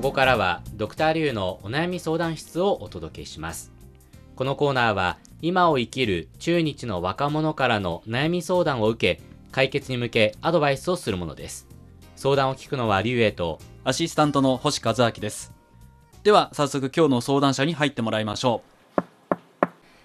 ここからはドクターリュウのお悩み相談室をお届けします。このコーナーは今を生きる中日の若者からの悩み相談を受け解決に向けアドバイスをするものです。相談を聞くのはリュウエイとアシスタントの星和明です。では早速今日の相談者に入ってもらいましょ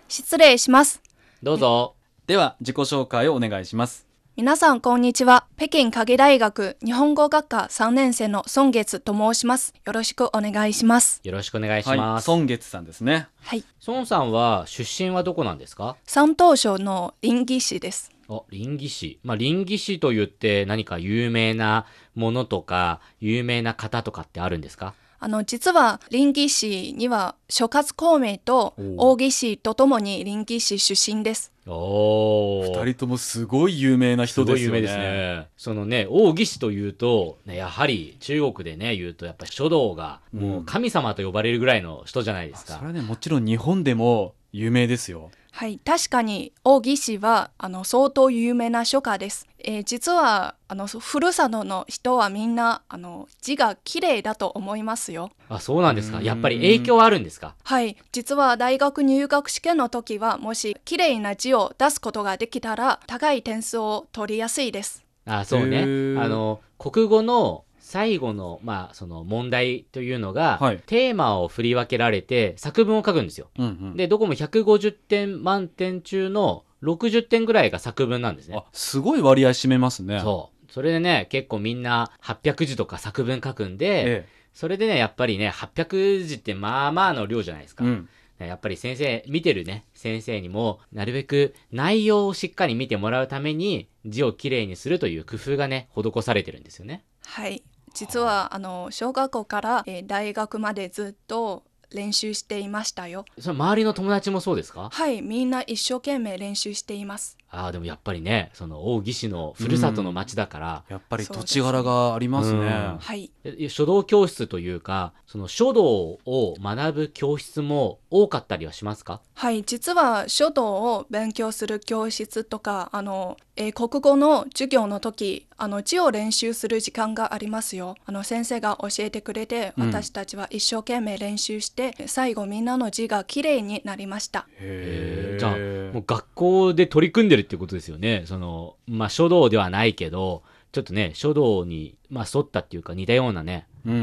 失礼します。どうぞ。うでは自己紹介をお願いします。皆さん、こんにちは。北京科技大学日本語学科3年生の孫月と申します。よろしくお願いします。よろしくお願いしはいます、孫月さんですねはい。孫さんは出身はどこなんですか？山東省の臨沂市です。あ、臨沂市。まあ、臨沂市と言って何か有名なものとか、有名な方とかってあるんですか？あの、実は臨沂市には諸葛孔明とお大木氏とともに臨沂市出身です。おー。二人ともすごい有名なす人ですよねごい有名ですね。そのね、王義士というと、ね、やはり中国でね、言うと、やっぱり書道がもう神様と呼ばれるぐらいの人じゃないですか。それはねもちろん日本でも有名ですよはい、確かに大木氏はあの相当有名な書家です。えー実はあのふるさとの人はみんなあの字が綺麗だと思いますよ。あ、そうなんですか？うんやっぱり影響あるんですか？はい、実は大学入学試験の時はもし綺麗な字を出すことができたら高い点数を取りやすいです。あ、そうねあの、国語の最後の、まあ、その問題というのが、はいテーマを振り分けられて作文を書くんですよ。うんうんで、どこも150点満点中の60点ぐらいが作文なんですねあ。すごい割合占めますねそう。それでね、結構みんな800字とか作文書くんで、えそれでね、やっぱりね、800字ってまあまあの量じゃないですか。えうんねやっぱり先生、見てるね、先生にも、なるべく内容をしっかり見てもらうために、字をきれいにするという工夫がね、施されてるんですよね。はい、実はあの小学校から、えー大学までずっと練習していましたよ。その周りの友達もそうですか？はい、みんな一生懸命練習しています。ああ、でもやっぱりね、その大義士のふるさとの町だから、やっぱり土地柄がありますね。うん。はい、え書道教室というか、その書道を学ぶ教室も多かったりはしますか？はい、実は書道を勉強する教室とかあの、えー国語の授業の時あの字を練習する時間がありますよ。あの先生が教えてくれて、うん。私たちは一生懸命練習して最後みんなの字がきれいになりました。へーじゃあもう学校で取り組んでるってことですよね。その、まあ書道ではないけど、ちょっとね、書道に、まあ沿ったっていうか似たようなね。うんう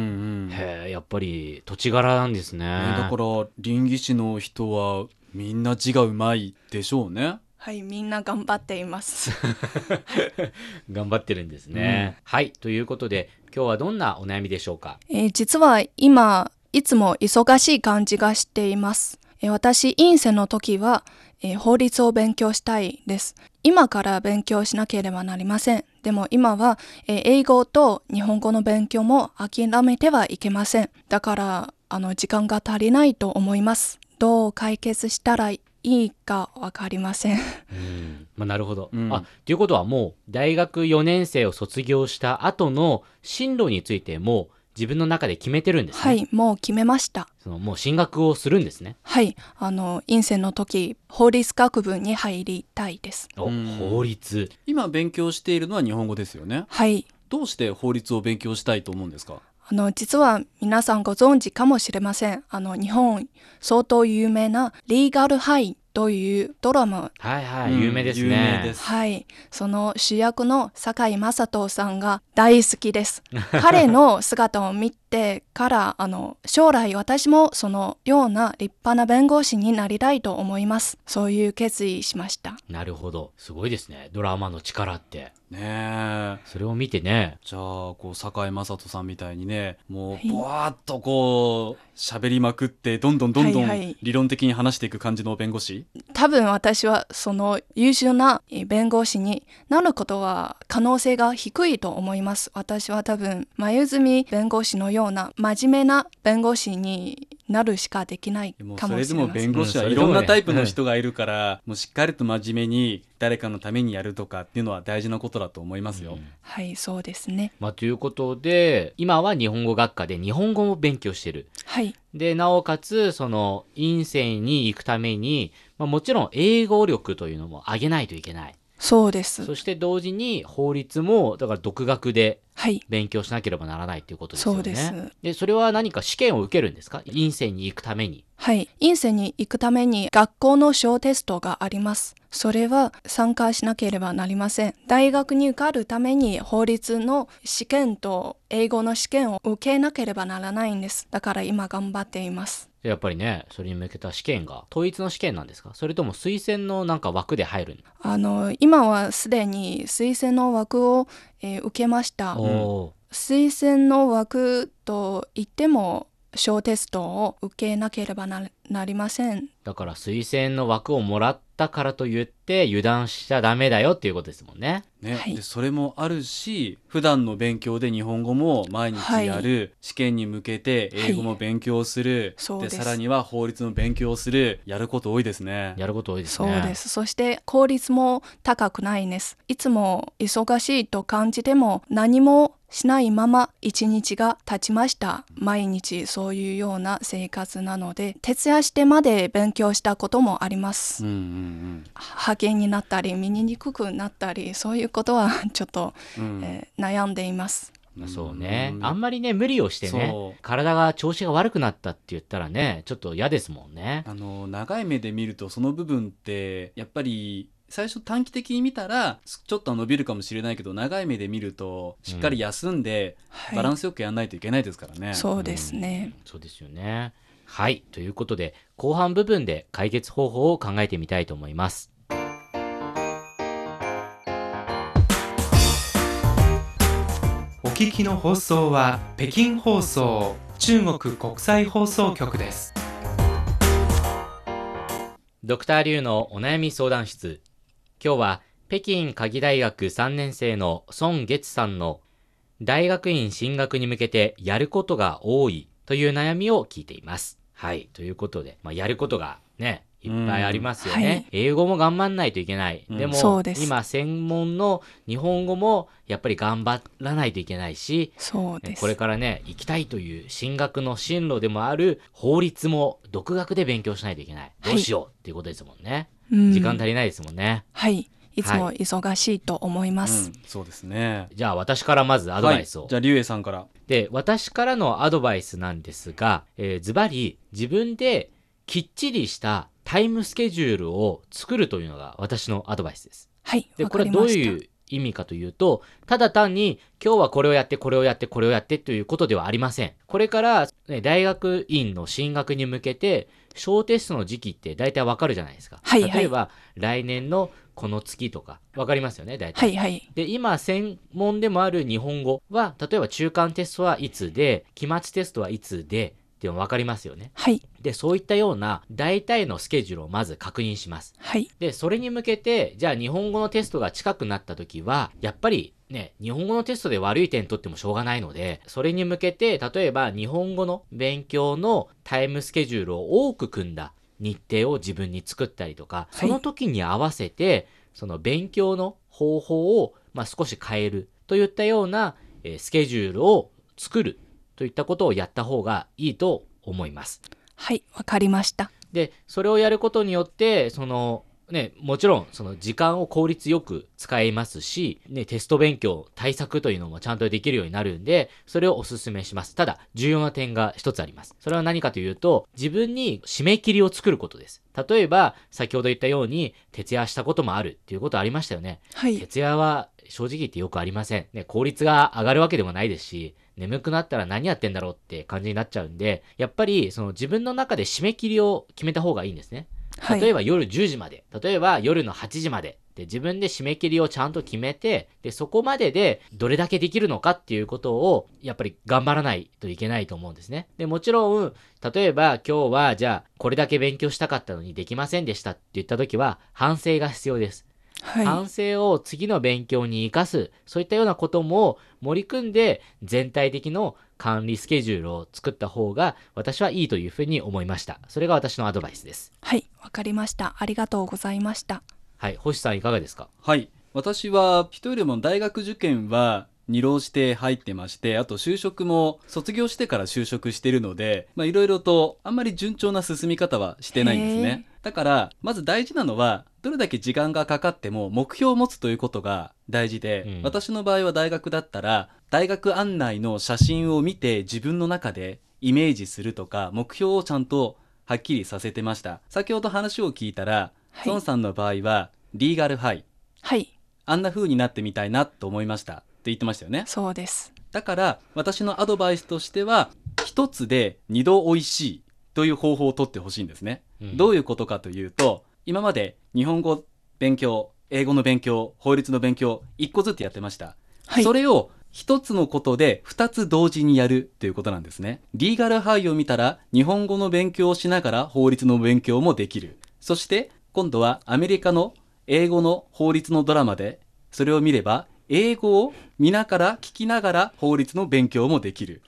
んへえ、やっぱり土地柄なんですね。ねだから臨沂市の人はみんな字がうまいでしょうねはいみんな頑張っています 頑張ってるんですね。はい。ということで、今日はどんなお悩みでしょうか？えー実は今いつも忙しい感じがしています。えー私院生の時は、えー法律を勉強したいです。今から勉強しなければなりません。でも今は、えー英語と日本語の勉強も諦めてはいけません。だからあの時間が足りないと思います。どう解決したらいいかわかりません。うん。まあなるほど。うんあ、ということはもう、大学4年生を卒業した後の進路についてもう自分の中で決めてるんですね。はい、もう決めました。そのもう進学をするんですね。はい、あの院生の時法律学部に入りたいです。お、うん法律。今勉強しているのは日本語ですよねはい。どうして法律を勉強したいと思うんですか？あの実は皆さんご存知かもしれません。あの日本相当有名なリーガルハイというドラマ、はいはい、うん有名です有ね。名ですはい、その主役の堺雅人さんが大好きです。彼の姿を見てからあの将来私もそのような立派な弁護士になりたいと思います。そういう決意しました。なるほど。すごいですね。ドラマの力って。ねえそれを見てね。じゃあこう堺雅人さんみたいにねもはいうボワーっとこう喋りまくってどんどんどんどんはいはい理論的に話していく感じの弁護士？多分私はその優秀なえー弁護士になることは可能性が低いと思います。私は多分前住弁護士のような真面目な弁護士になるしかできないでもかそれでももしれません。弁護士はうんそれでもねいろんなタイプの人がいるから、もうしっかりと真面目に誰かのためにやるとかっていうのは大事なことだと思いますよ。うんはい、そうですね。まあ、ということで、今は日本語学科で日本語も勉強してる。はい、で、なおかつ、その、院生に行くために、まあ、もちろん英語力というのも上げないといけない。そうです。そして同時に法律も、だから独学ではい。勉強しなければならないということですよね。そうです。でそれは何か試験を受けるんですか？院生に行くために。はい。院生に行くために学校の小テストがあります。それは参加しなければなりません。大学に受かるために法律の試験と英語の試験を受けなければならないんです。だから今頑張っています。でやっぱりね、それに向けた試験が統一の試験なんですか？それとも推薦のなんか枠で入るあの、今はすでに推薦の枠を、えー受けました。推薦の枠と言っても小テストを受けなければななりません。だから推薦の枠をもらったからといって油断しちゃダメだよっていうことですもんね。ねはいでそれもあるし普段の勉強で日本語も毎日やる、試験に向けて英語も勉強する、そうですさらには法律の勉強をするやること多いですね。やること多いですそうね。です。そして効率も高くないんです。いつも忙しいと感じても何もしないまま一日が経ちました。毎日そういうような生活なので、徹夜してまで勉強したこともあります。うんうん派遣になったり、見にくくなったり、そういうことはちょっと、うんうんえー悩んでいます。まあそうねう。んあんまりね、無理をしてね体が調子が悪くなったって言ったらね、ちょっと嫌ですもんね。あの長い目で見るとその部分ってやっぱり最初短期的に見たらちょっとは伸びるかもしれないけど長い目で見るとしっかり休んではいバランスよくやらないといけないですからね。そうですね。そうですよね。はい。ということで、後半部分で解決方法を考えてみたいと思います。お聞きの放送は北京放送中国国際放送局です。ドクターリュウのお悩み相談室。今日は北京科技大学3年生の孫月さんの大学院進学に向けてやることが多いという悩みを聞いています。はい。ということで、まあ、やることがね、いっぱいありますよね。英語も頑張んないといけない。うんでも今専門の日本語もやっぱり頑張らないといけないし。これからね、行きたいという進学の進路でもある法律も独学で勉強しないといけない。どうしようっていうことですもんね。うん時間足りないですもんね。はい。いつもは忙しいと思います。うん、そうですね。じゃあ私からまずアドバイスを。はい、じゃあリュウエイさんから。で、私からのアドバイスなんですが、えーズバリ自分できっちりしたタイムスケジュールを作るというのが私のアドバイスです。はい。で、わこれはどう。いう意味かというと、ただ単に今日はこれをやって、これをやって、これをやってということではありません。これから、ね、大学院の進学に向けて、小テストの時期って大体わかるじゃないですか。はいはい例えば、来年のこの月とか、わかりますよね、大体。はいはい。で、今、専門でもある日本語は、例えば中間テストはいつで、期末テストはいつで、っていうの分かりますよね。はい。で、そういったような大体のスケジュールをまず確認します。はい。で、それに向けて、じゃあ日本語のテストが近くなった時は、やっぱりね、日本語のテストで悪い点取ってもしょうがないので、それに向けて、例えば日本語の勉強のタイムスケジュールを多く組んだ日程を自分に作ったりとか、その時に合わせて、その勉強の方法を、まあ、少し変えるといったような、えースケジュールを作るといったことをやった方がいいと思います。はい。わかりました。で、それをやることによって、その、ね、もちろん、その時間を効率よく使えますし、ね、テスト勉強、対策というのもちゃんとできるようになるんで、それをお勧めします。ただ、重要な点が一つあります。それは何かというと、自分に締め切りを作ることです。例えば、先ほど言ったように、徹夜したこともあるっていうことありましたよね。はい。徹夜は正直言ってよくありません。ね、効率が上がるわけでもないですし、眠くなったら何やってんだろうって感じになっちゃうんで、やっぱりその自分の中で締め切りを決めた方がいいんですね。はい。例えば夜10時まで、例えば夜の8時まで、で自分で締め切りをちゃんと決めて、で、そこまででどれだけできるのかっていうことを、やっぱり頑張らないといけないと思うんですね。で、もちろん、例えば今日はじゃあこれだけ勉強したかったのにできませんでしたって言った時は反省が必要です。はい。反省を次の勉強に生かす、そういったようなことも盛り込んで全体的の管理スケジュールを作った方が私はいいというふうに思いました。それが私のアドバイスです。はい。わかりました。ありがとうございました。はい。星さんいかがですか？はい私は人よりも大学受験は二浪して入ってましてあと就職も卒業してから就職してるのでまあいろいろとあんまり順調な進み方はしてないんですねだからまず大事なのはどれだけ時間がかかっても目標を持つということが大事で、うん。私の場合は大学だったら大学案内の写真を見て自分の中でイメージするとか目標をちゃんとはっきりさせてました。先ほど話を聞いたら、はい。孫さんの場合はリーガルハイ。はい、あんな風になってみたいなと思いました。って言ってましたよね。そうです。だから私のアドバイスとしては一つで二度美味しいという方法をとってほしいんですね、うん。どういうことかというと今まで日本語勉強英語の勉強法律の勉強一個ずつやってました、はい、それを一つのことで二つ同時にやるということなんですね。リーガルハイを見たら日本語の勉強をしながら法律の勉強もできる。そして今度はアメリカの英語の法律のドラマでそれを見れば英語を見ながら聞きながら法律の勉強もできる。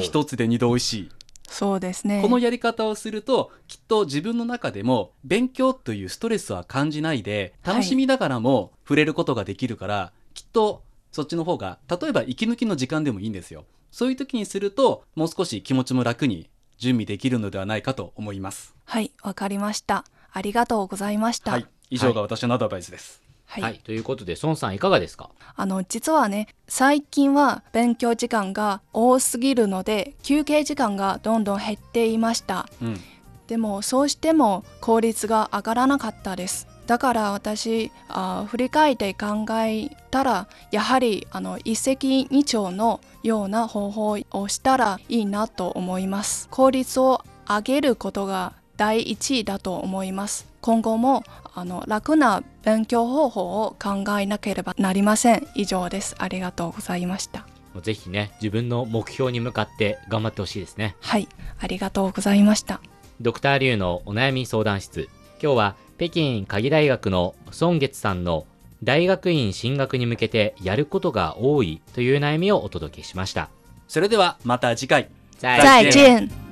一つで二度美味しいそうですね。このやり方をするときっと自分の中でも勉強というストレスは感じないで楽しみながらも触れることができるから、きっとそっちの方が例えば息抜きの時間でもいいんですよそういう時にするともう少し気持ちも楽に準備できるのではないかと思いますはい、わかりました。ありがとうございました。はい以上が私のアドバイスです、はいはい。ということで、孫さんいかがですか？あの実はね最近は勉強時間が多すぎるので休憩時間がどんどん減っていました。うん。でもそうしても効率が上がらなかったです。だから私あ振り返って考えたらやはりあの一石二鳥のような方法をしたらいいなと思います。効率を上げることが第一位だと思います。今後もあの楽な勉強方法を考えなければなりません。以上です。ありがとうございました。ぜひね、自分の目標に向かって頑張ってほしいですね。はい。ありがとうございました。ドクターリュウのお悩み相談室。今日は北京科技大学の孫月さんの大学院進学に向けてやることが多いという悩みをお届けしました。それではまた次回。再见